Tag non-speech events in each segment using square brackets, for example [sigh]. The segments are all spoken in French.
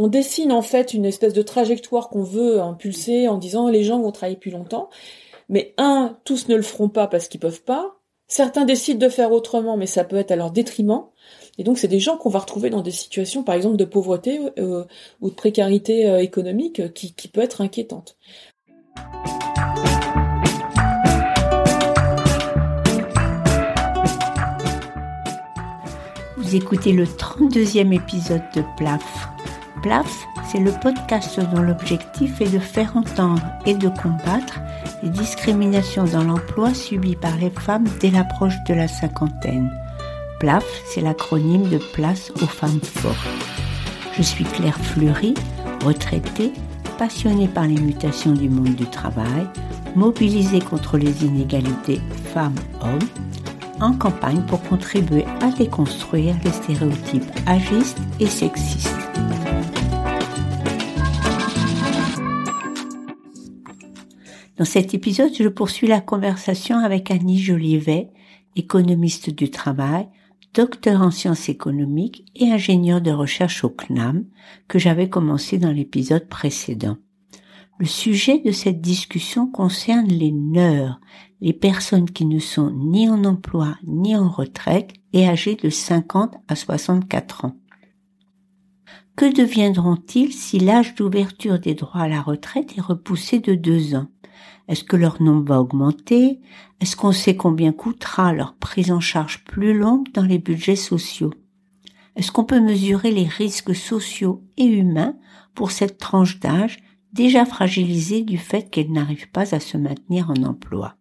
on dessine en fait une espèce de trajectoire qu'on veut impulser en disant les gens vont travailler plus longtemps. Mais un, tous ne le feront pas parce qu'ils peuvent pas. Certains décident de faire autrement, mais ça peut être à leur détriment. Et donc c'est des gens qu'on va retrouver dans des situations, par exemple, de pauvreté euh, ou de précarité euh, économique qui, qui peut être inquiétante. Vous écoutez le 32e épisode de PLAF. PLAF, c'est le podcast dont l'objectif est de faire entendre et de combattre les discriminations dans l'emploi subies par les femmes dès l'approche de la cinquantaine. PLAF, c'est l'acronyme de Place aux femmes fortes. Je suis Claire Fleury, retraitée, passionnée par les mutations du monde du travail, mobilisée contre les inégalités femmes-hommes, en campagne pour contribuer à déconstruire les stéréotypes agistes et sexistes. Dans cet épisode, je poursuis la conversation avec Annie Jolivet, économiste du travail, docteur en sciences économiques et ingénieur de recherche au CNAM, que j'avais commencé dans l'épisode précédent. Le sujet de cette discussion concerne les neurs, les personnes qui ne sont ni en emploi ni en retraite et âgées de 50 à 64 ans. Que deviendront-ils si l'âge d'ouverture des droits à la retraite est repoussé de deux ans? Est-ce que leur nombre va augmenter? Est-ce qu'on sait combien coûtera leur prise en charge plus longue dans les budgets sociaux? Est-ce qu'on peut mesurer les risques sociaux et humains pour cette tranche d'âge déjà fragilisée du fait qu'elle n'arrive pas à se maintenir en emploi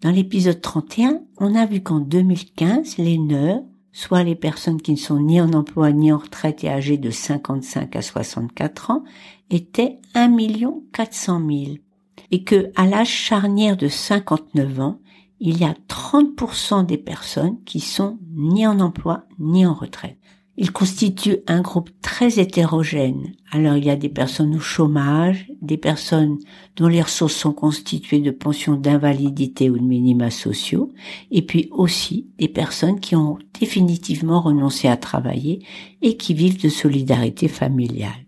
Dans l'épisode 31, on a vu qu'en 2015, les NEUR, soit les personnes qui ne sont ni en emploi ni en retraite et âgées de 55 à 64 ans, étaient 1 400 000 et que à l'âge charnière de 59 ans, il y a 30% des personnes qui sont ni en emploi ni en retraite. Il constitue un groupe très hétérogène. Alors il y a des personnes au chômage, des personnes dont les ressources sont constituées de pensions d'invalidité ou de minima sociaux, et puis aussi des personnes qui ont définitivement renoncé à travailler et qui vivent de solidarité familiale.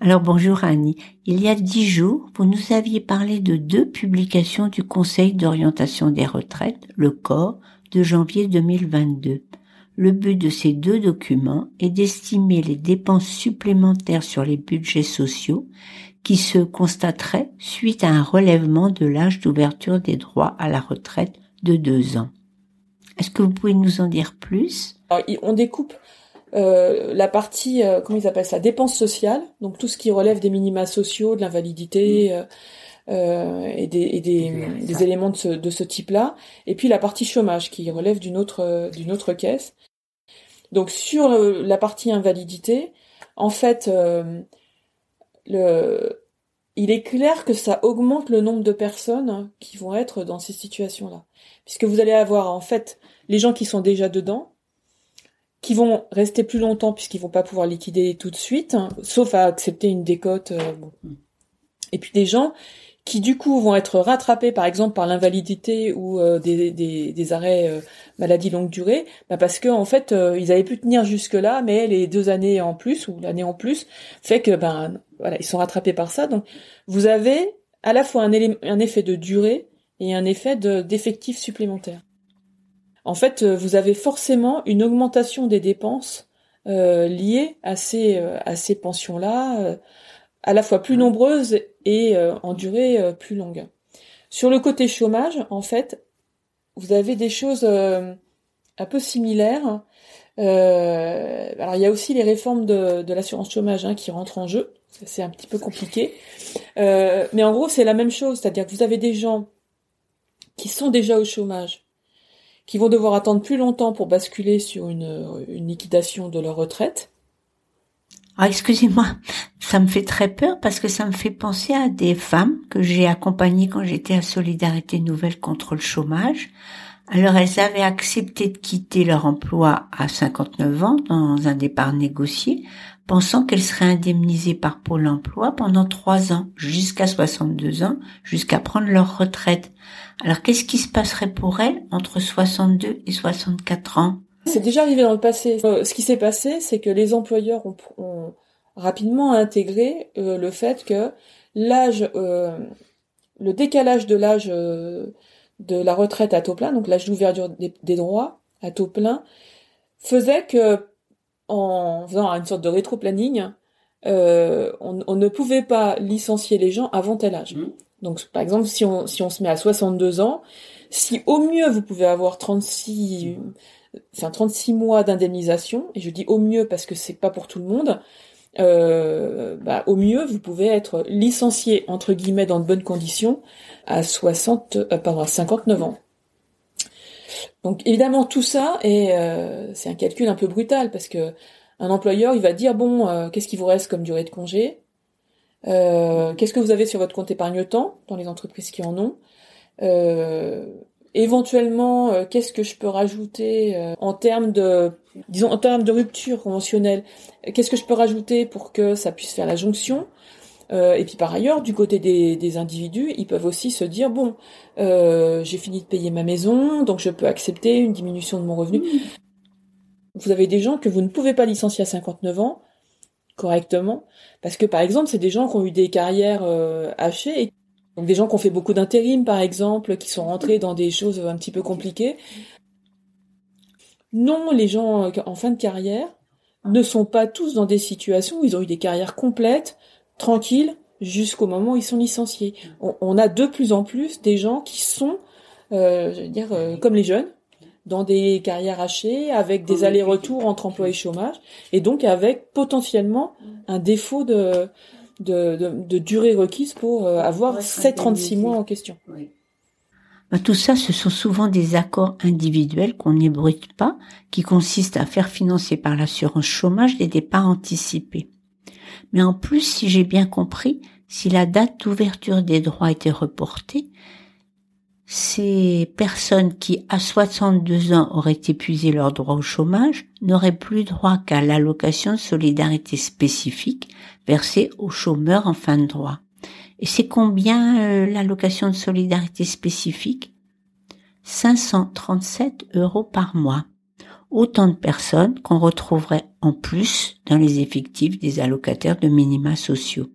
Alors bonjour Annie. Il y a dix jours, vous nous aviez parlé de deux publications du Conseil d'orientation des retraites, le corps, de janvier 2022. Le but de ces deux documents est d'estimer les dépenses supplémentaires sur les budgets sociaux qui se constateraient suite à un relèvement de l'âge d'ouverture des droits à la retraite de deux ans. Est-ce que vous pouvez nous en dire plus? On découpe euh, la partie, euh, comment ils appellent ça, dépenses sociales, donc tout ce qui relève des minima sociaux, de l'invalidité mm. Euh, et des, des, éléments de ce, de ce type-là, et puis la partie chômage qui relève d'une autre d'une autre caisse. Donc sur la partie invalidité, en fait, le, il est clair que ça augmente le nombre de personnes qui vont être dans ces situations-là, puisque vous allez avoir en fait les gens qui sont déjà dedans qui vont rester plus longtemps puisqu'ils vont pas pouvoir liquider tout de suite, hein, sauf à accepter une décote. Euh, Et puis des gens qui du coup vont être rattrapés par exemple par l'invalidité ou euh, des, des, arrêts euh, maladie longue durée, bah parce que en fait ils avaient pu tenir jusque là, mais les deux années en plus ou l'année en plus fait que ben voilà ils sont rattrapés par ça. Donc vous avez à la fois un, un effet de durée et un effet d'effectif supplémentaire en fait, euh, vous avez forcément une augmentation des dépenses euh, liées à ces, euh, à ces pensions-là, à la fois plus nombreuses et en durée plus longue. Sur le côté chômage, en fait, vous avez des choses un peu similaires. alors il y a aussi les réformes de, de l'assurance chômage hein, qui rentrent en jeu. C'est un petit peu compliqué. mais en gros, c'est la même chose. C'est-à-dire que vous avez des gens qui sont déjà au chômage, qui vont devoir attendre plus longtemps pour basculer sur une, une liquidation de leur retraite. Ah, excusez-moi, ça me fait très peur parce que ça me fait penser à des femmes que j'ai accompagnées quand j'étais à Solidarité Nouvelle contre le chômage. Alors elles avaient accepté de quitter leur emploi à 59 ans dans un départ négocié, pensant qu'elles seraient indemnisées par Pôle Emploi pendant trois ans, jusqu'à 62 ans, jusqu'à prendre leur retraite. Alors qu'est-ce qui se passerait pour elles entre 62 et 64 ans? C'est déjà arrivé dans le passé. Euh, ce qui s'est passé, c'est que les employeurs ont, rapidement intégré euh, le fait que l'âge, euh, le décalage de l'âge de la retraite à taux plein, donc l'âge d'ouverture des, droits à taux plein, faisait que, en faisant une sorte de rétro-planning, on, ne pouvait pas licencier les gens avant tel âge. Mmh. Donc, par exemple, si on, si on se met à 62 ans, si au mieux vous pouvez avoir 36, enfin 36 mois d'indemnisation, et je dis au mieux parce que c'est pas pour tout le monde, euh, bah, au mieux vous pouvez être licencié entre guillemets dans de bonnes conditions à 60, euh, pardon, à 59 ans. Donc évidemment tout ça est euh, c'est un calcul un peu brutal parce que un employeur il va dire bon euh, qu'est-ce qui vous reste comme durée de congé? Qu'est-ce que vous avez sur votre compte épargne temps dans les entreprises qui en ont? Éventuellement euh, qu'est-ce que je peux rajouter euh, en termes de disons en termes de rupture conventionnelle qu'est-ce que je peux rajouter pour que ça puisse faire la jonction? Euh, et puis par ailleurs du côté des, des, individus ils peuvent aussi se dire bon j'ai fini de payer ma maison donc je peux accepter une diminution de mon revenu. Vous avez des gens que vous ne pouvez pas licencier à 59 ans correctement parce que par exemple c'est des gens qui ont eu des carrières hachées et donc des gens qui ont fait beaucoup d'intérim, par exemple, qui sont rentrés dans des choses un petit peu compliquées. Non, les gens euh, en fin de carrière ne sont pas tous dans des situations où ils ont eu des carrières complètes, tranquilles, jusqu'au moment où ils sont licenciés. On, a de plus en plus des gens qui sont, euh, je veux dire, euh, comme les jeunes, dans des carrières hachées, avec des allers-retours entre emploi et chômage, et donc avec potentiellement un défaut de, de, de, durée requise pour euh, avoir ces 36 mois en question. Bah, tout ça, ce sont souvent des accords individuels qu'on n'ébruite pas, qui consistent à faire financer par l'assurance chômage des départs anticipés. Mais en plus, si j'ai bien compris, si la date d'ouverture des droits était reportée, ces personnes qui, à 62 ans, auraient épuisé leur droit au chômage n'auraient plus droit qu'à l'allocation de solidarité spécifique versée aux chômeurs en fin de droit. Et c'est combien euh, l'allocation de solidarité spécifique? 537 euros par mois. Autant de personnes qu'on retrouverait en plus dans les effectifs des allocataires de minima sociaux.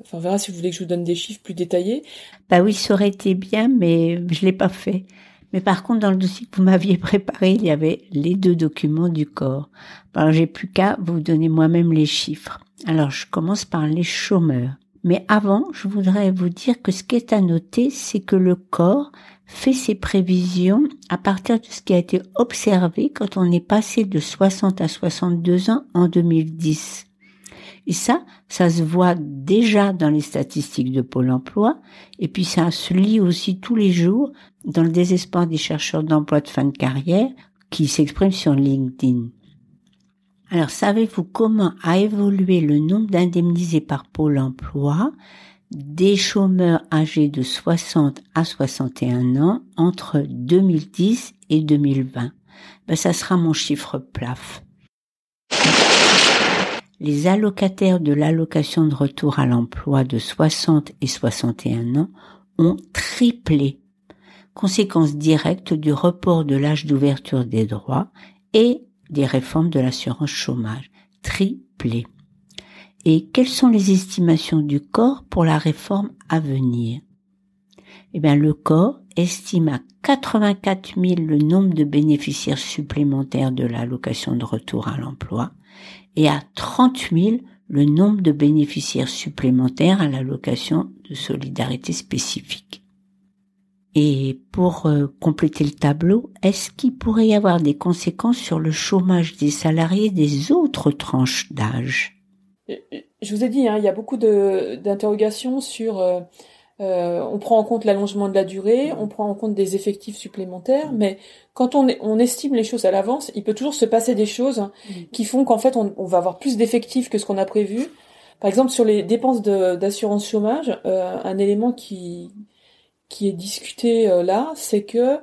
Enfin, on verra si vous voulez que je vous donne des chiffres plus détaillés. Bah oui, ça aurait été bien, mais je l'ai pas fait. Mais par contre, dans le dossier que vous m'aviez [laughs] préparé, il y avait les deux documents du corps. Alors, j'ai plus qu'à vous donner moi-même les chiffres. Alors, je commence par les chômeurs. Mais avant, je voudrais vous dire que ce qui est à noter, c'est que le corps fait ses prévisions à partir de ce qui a été observé quand on est passé de 60 à 62 ans en 2010. Et ça, ça se voit déjà dans les statistiques de Pôle emploi, et puis ça se lit aussi tous les jours dans le désespoir des chercheurs d'emploi de fin de carrière qui s'expriment sur LinkedIn. Alors, savez-vous comment a évolué le nombre d'indemnisés par Pôle emploi des chômeurs âgés de 60 à 61 ans entre 2010 et 2020 ben, Ça sera mon chiffre plaf les allocataires de l'allocation de retour à l'emploi de 60 et 61 ans ont triplé, conséquence directe du report de l'âge d'ouverture des droits et des réformes de l'assurance chômage. Triplé. Et quelles sont les estimations du corps pour la réforme à venir? Eh bien, le corps estime à 84 000 le nombre de bénéficiaires supplémentaires de l'allocation de retour à l'emploi et à 30 000 le nombre de bénéficiaires supplémentaires à l'allocation de solidarité spécifique. Et pour euh, compléter le tableau, est-ce qu'il pourrait y avoir des conséquences sur le chômage des salariés des autres tranches d'âge? Je vous ai dit, hein, il y a beaucoup d'interrogations sur euh, euh, on prend en compte l'allongement de la durée, on prend en compte des effectifs supplémentaires, mais quand on, on estime les choses à l'avance, il peut toujours se passer des choses qui font qu'en fait on, va avoir plus d'effectifs que ce qu'on a prévu. Par exemple, sur les dépenses d'assurance chômage, euh, un élément qui qui est discuté euh, là, c'est que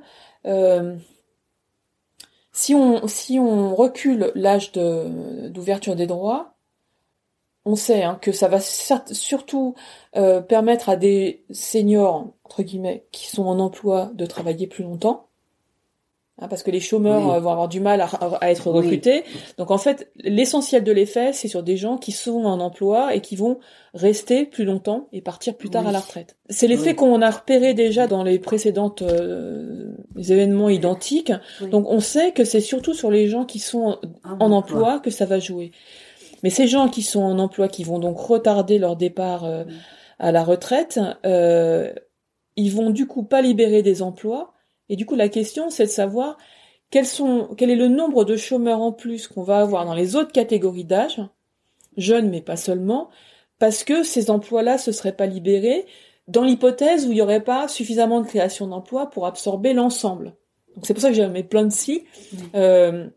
si on si on recule l'âge d'ouverture des droits, on sait hein, que ça va surtout euh, permettre à des seniors entre guillemets qui sont en emploi de travailler plus longtemps. Hein, parce que les chômeurs euh, vont avoir du mal à, être recrutés. Donc en fait l'essentiel de l'effet c'est sur des gens qui sont en emploi et qui vont rester plus longtemps et partir plus tard à la retraite. C'est l'effet qu'on a repéré déjà dans les précédentes euh, événements identiques. Donc on sait que c'est surtout sur les gens qui sont en emploi que ça va jouer mais ces gens qui sont en emploi, qui vont donc retarder leur départ euh, à la retraite, euh, ils vont du coup pas libérer des emplois. Et du coup, la question, c'est de savoir quels sont, quel est le nombre de chômeurs en plus qu'on va avoir dans les autres catégories d'âge, jeunes mais pas seulement, parce que ces emplois-là se seraient pas libérés dans l'hypothèse où il n'y aurait pas suffisamment de création d'emplois pour absorber l'ensemble. Donc c'est pour ça que j'ai mis plein de si. Euh,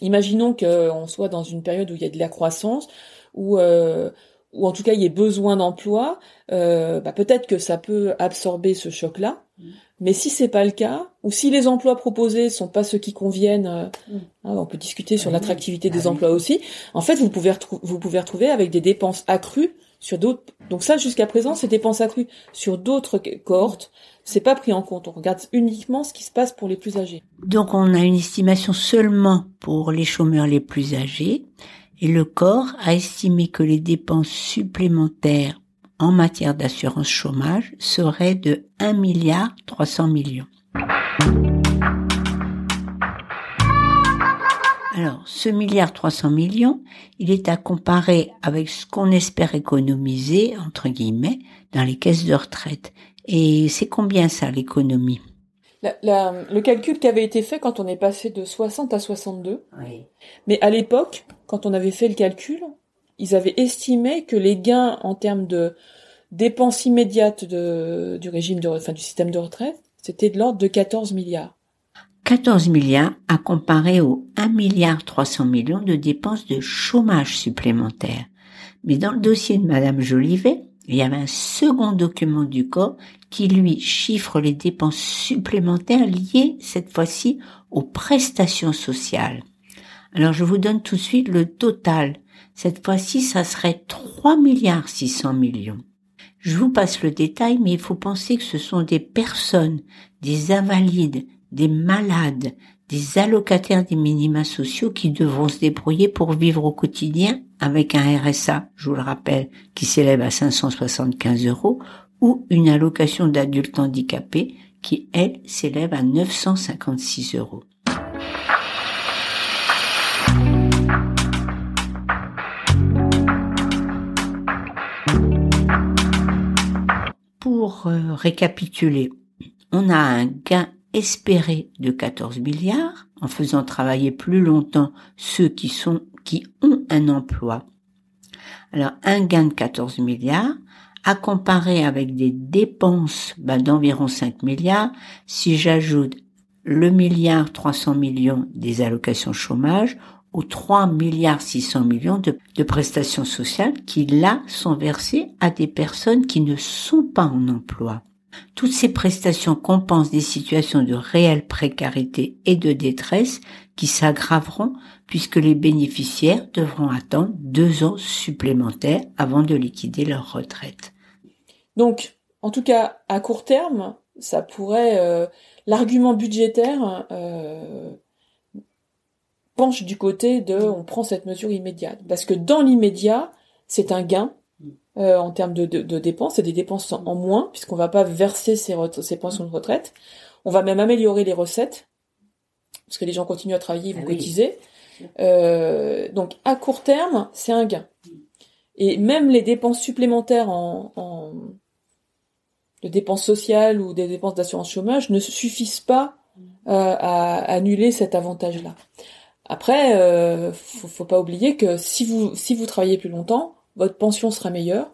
Imaginons qu'on soit dans une période où il y a de la croissance, où euh, ou en tout cas il y ait besoin d'emploi, euh, bah, peut-être que ça peut absorber ce choc-là. Mm. Mais si c'est pas le cas, ou si les emplois proposés sont pas ceux qui conviennent, euh, mm. hein, on peut discuter sur l'attractivité des ah emplois aussi. En fait, vous pouvez vous pouvez retrouver avec des dépenses accrues Donc ça, jusqu'à présent, ces dépenses accrues sur d'autres cohortes, c'est pas pris en compte. On regarde uniquement ce qui se passe pour les plus âgés. Donc on a une estimation seulement pour les chômeurs les plus âgés et le corps a estimé que les dépenses supplémentaires en matière d'assurance chômage seraient de 1 milliard 300 millions. Alors, ce milliard 300 millions, il est à comparer avec ce qu'on espère économiser, entre guillemets, dans les caisses de retraite. Et c'est combien ça, l'économie? Le calcul qui avait été fait quand on est passé de 60 à 62. Oui. Mais à l'époque, quand on avait fait le calcul, ils avaient estimé que les gains en termes de dépenses immédiates de, du régime de, enfin, du système de retraite, c'était de l'ordre de 14 milliards. 14 milliards à comparer aux 1 milliard 300 millions de dépenses de chômage supplémentaires. Mais dans le dossier de Madame Jolivet, il y avait un second document du corps qui lui chiffre les dépenses supplémentaires liées cette fois-ci aux prestations sociales. Alors je vous donne tout de suite le total. Cette fois-ci, ça serait 3 milliards 600 millions. Je vous passe le détail, mais il faut penser que ce sont des personnes, des invalides, des malades, des allocataires des minima sociaux qui devront se débrouiller pour vivre au quotidien avec un RSA, je vous le rappelle, qui s'élève à 575 euros, ou une allocation d'adulte handicapé qui, elle, s'élève à 956 euros. Pour euh, récapituler, on a un gain espéré de 14 milliards en faisant travailler plus longtemps ceux qui sont qui ont un emploi. Alors un gain de 14 milliards à comparer avec des dépenses ben, d'environ 5 milliards si j'ajoute le milliard 300 millions des allocations chômage aux 3 milliards 600 millions de, de, prestations sociales qui là sont versées à des personnes qui ne sont pas en emploi. Toutes ces prestations compensent des situations de réelle précarité et de détresse qui s'aggraveront puisque les bénéficiaires devront attendre deux ans supplémentaires avant de liquider leur retraite. Donc, en tout cas, à court terme, ça pourrait euh, l'argument budgétaire euh, penche du côté de on prend cette mesure immédiate parce que dans l'immédiat, c'est un gain euh, en termes de, de, dépenses, c'est des dépenses en moins, puisqu'on va pas verser ces, ces pensions de retraite. On va même améliorer les recettes, parce que les gens continuent à travailler, ils vont ah cotiser. Euh, donc à court terme, c'est un gain. Et même les dépenses supplémentaires en, en de dépenses sociales ou des dépenses d'assurance chômage ne suffisent pas euh, à annuler cet avantage-là. Après, euh, faut, faut pas oublier que si vous si vous travaillez plus longtemps, votre pension sera meilleure,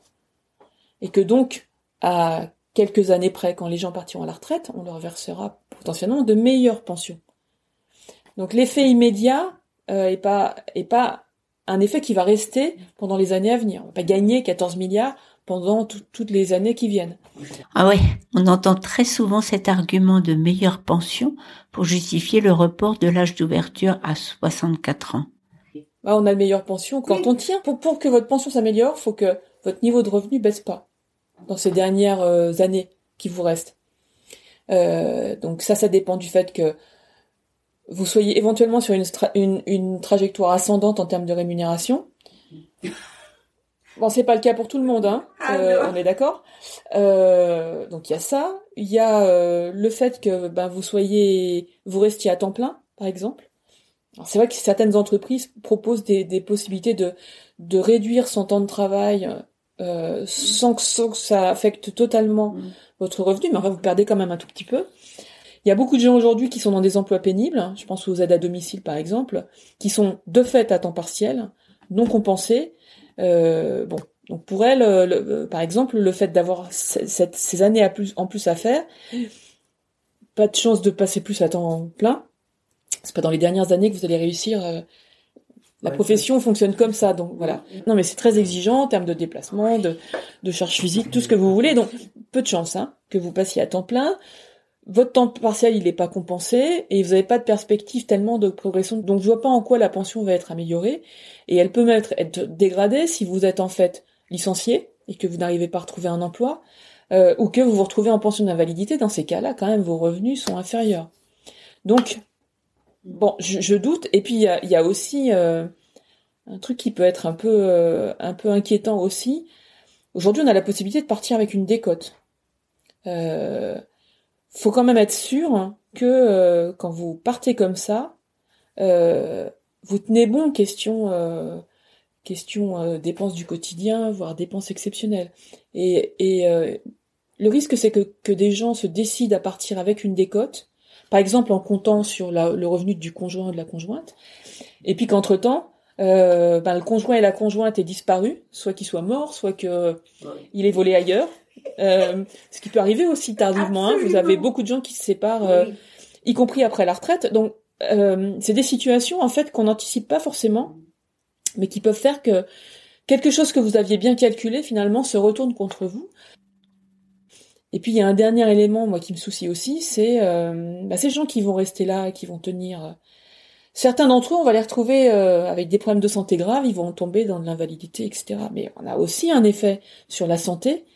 et que donc, à quelques années près, quand les gens partiront à la retraite, on leur versera potentiellement de meilleures pensions. Donc l'effet immédiat euh, est pas un effet qui va rester pendant les années à venir. On va pas gagner 14 milliards pendant toutes les années qui viennent. Ah ouais, on entend très souvent cet argument de meilleure pension pour justifier le report de l'âge d'ouverture à 64 ans. Bah, on a une meilleure pension quand on tient. Pour, pour que votre pension s'améliore, faut que votre niveau de revenu baisse pas dans ces dernières euh, années qui vous restent. Euh, donc ça, ça dépend du fait que vous soyez éventuellement sur une, une, une trajectoire ascendante en termes de rémunération. Bon, c'est pas le cas pour tout le monde, hein. [laughs] Ah, euh, on est d'accord. Euh, donc il y a ça. Il y a euh, le fait que ben vous soyez, vous restiez à temps plein, par exemple. C'est vrai que certaines entreprises proposent des, des, possibilités de de réduire son temps de travail euh, sans, que, sans, que, ça affecte totalement mm. votre revenu, mais enfin vous perdez quand même un tout petit peu. Il y a beaucoup de gens aujourd'hui qui sont dans des emplois pénibles. Hein. Je pense aux aides à domicile, par exemple, qui sont de fait à temps partiel, non compensés euh, bon, donc pour elle, le, par exemple, le fait d'avoir ces années à plus, en plus à faire, pas de chance de passer plus à temps plein. C'est pas dans les dernières années que vous allez réussir. Euh, la profession fonctionne comme ça, donc voilà. Non, mais c'est très exigeant en termes de déplacement, de, de charge physique, tout ce que vous voulez. Donc peu de chance hein, que vous passiez à temps plein votre temps partiel il n'est pas compensé et vous n'avez pas de perspective tellement de progression. Donc je vois pas en quoi la pension va être améliorée et elle peut même être, dégradée si vous êtes en fait licencié et que vous n'arrivez pas à retrouver un emploi euh, ou que vous vous retrouvez en pension d'invalidité. Dans ces cas-là, quand même, vos revenus sont inférieurs. Donc bon, je, doute. Et puis il y a, aussi euh, un truc qui peut être un peu euh, un peu inquiétant aussi. Aujourd'hui, on a la possibilité de partir avec une décote. Euh, faut quand même être sûr que euh, quand vous partez comme ça, vous tenez bon question question dépenses du quotidien, voire dépenses exceptionnelles. Et, et le risque c'est que, que des gens se décident à partir avec une décote, par exemple en comptant sur le revenu du conjoint ou de la conjointe, et puis qu'entre temps ben, le conjoint et la conjointe aient disparu, soit qu'il soit mort, soit que il est volé ailleurs, euh, ce qui peut arriver aussi tardivement. Hein. Vous avez beaucoup de gens qui se séparent, euh, y compris après la retraite. Donc, euh, c'est des situations en fait qu'on n'anticipe pas forcément, mais qui peuvent faire que quelque chose que vous aviez bien calculé finalement se retourne contre vous. Et puis il y a un dernier élément, moi, qui me soucie aussi, c'est bah, ces gens qui vont rester là, qui vont tenir. Certains d'entre eux, on va les retrouver avec des problèmes de santé graves, ils vont tomber dans de l'invalidité, etc. Mais on a aussi un effet sur la santé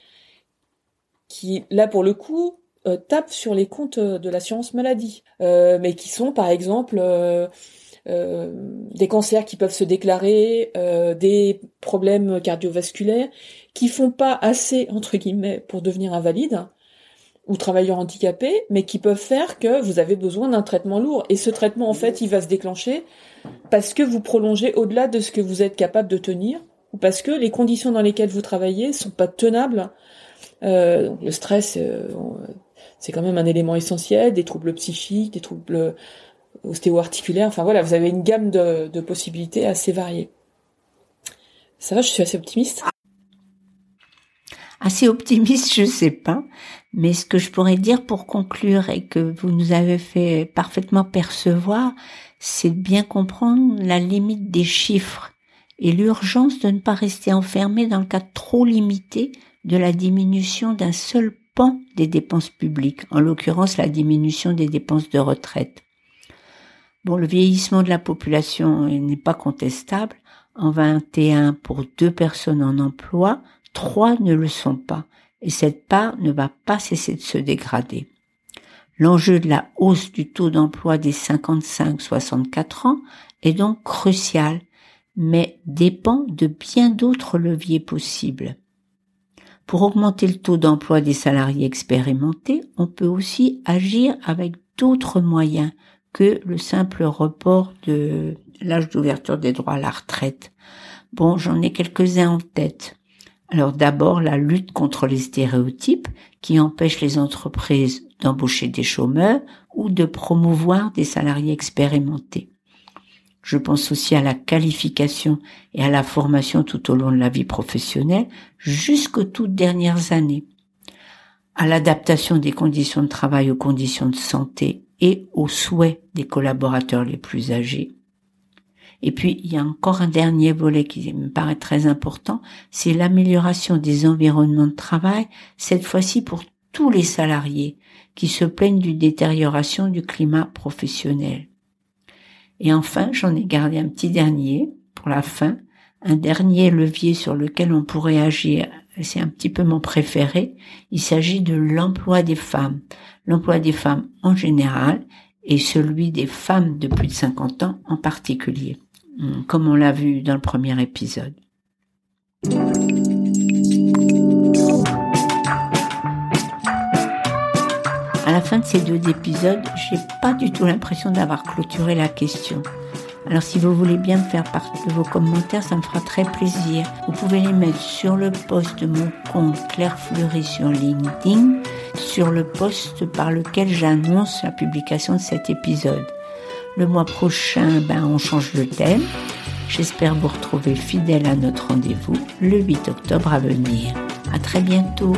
qui, là pour le coup, euh, tapent sur les comptes euh, de l'assurance maladie, euh, mais qui sont par exemple euh, des cancers qui peuvent se déclarer, des problèmes cardiovasculaires, qui font pas assez entre guillemets pour devenir invalide ou travailleurs handicapés, mais qui peuvent faire que vous avez besoin d'un traitement lourd. Et ce traitement, en fait, il va se déclencher parce que vous prolongez au-delà de ce que vous êtes capable de tenir, ou parce que les conditions dans lesquelles vous travaillez sont pas tenables euh, le stress, euh, c'est quand même un élément essentiel, des troubles psychiques, des troubles ostéo-articulaires. Enfin voilà, vous avez une gamme de, de possibilités assez variées. Ça va, je suis assez optimiste. Assez optimiste, je sais pas. Mais ce que je pourrais dire pour conclure et que vous nous avez fait parfaitement percevoir, c'est de bien comprendre la limite des chiffres et l'urgence de ne pas rester enfermé dans le cadre trop limité de la diminution d'un seul pan des dépenses publiques, en l'occurrence la diminution des dépenses de retraite. Bon, le vieillissement de la population n'est pas contestable. En 21 pour deux personnes en emploi, trois ne le sont pas. Et cette part ne va pas cesser de se dégrader. L'enjeu de la hausse du taux d'emploi des 55-64 ans est donc crucial, mais dépend de bien d'autres leviers possibles. Pour augmenter le taux d'emploi des salariés expérimentés, on peut aussi agir avec d'autres moyens que le simple report de l'âge d'ouverture des droits à la retraite. Bon, j'en ai quelques-uns en tête. Alors d'abord, la lutte contre les stéréotypes qui empêchent les entreprises d'embaucher des chômeurs ou de promouvoir des salariés expérimentés. Je pense aussi à la qualification et à la formation tout au long de la vie professionnelle jusqu'aux toutes dernières années. à l'adaptation des conditions de travail aux conditions de santé et aux souhaits des collaborateurs les plus âgés. Et puis, il y a encore un dernier volet qui me paraît très important, c'est l'amélioration des environnements de travail, cette fois-ci pour tous les salariés qui se plaignent d'une détérioration du climat professionnel. Et enfin, j'en ai gardé un petit dernier pour la fin, un dernier levier sur lequel on pourrait agir, c'est un petit peu mon préféré, il s'agit de l'emploi des femmes. L'emploi des femmes en général et celui des femmes de plus de 50 ans en particulier, comme on l'a vu dans le premier épisode. À la fin de ces deux épisodes, j'ai pas du tout l'impression d'avoir clôturé la question. Alors si vous voulez bien me faire part de vos commentaires, ça me fera très plaisir. Vous pouvez les mettre sur le post de mon compte Claire Fleury sur LinkedIn, sur le post par lequel j'annonce la publication de cet épisode. Le mois prochain, ben, on change de thème. J'espère vous retrouver fidèle à notre rendez-vous le 8 octobre à venir. À très bientôt.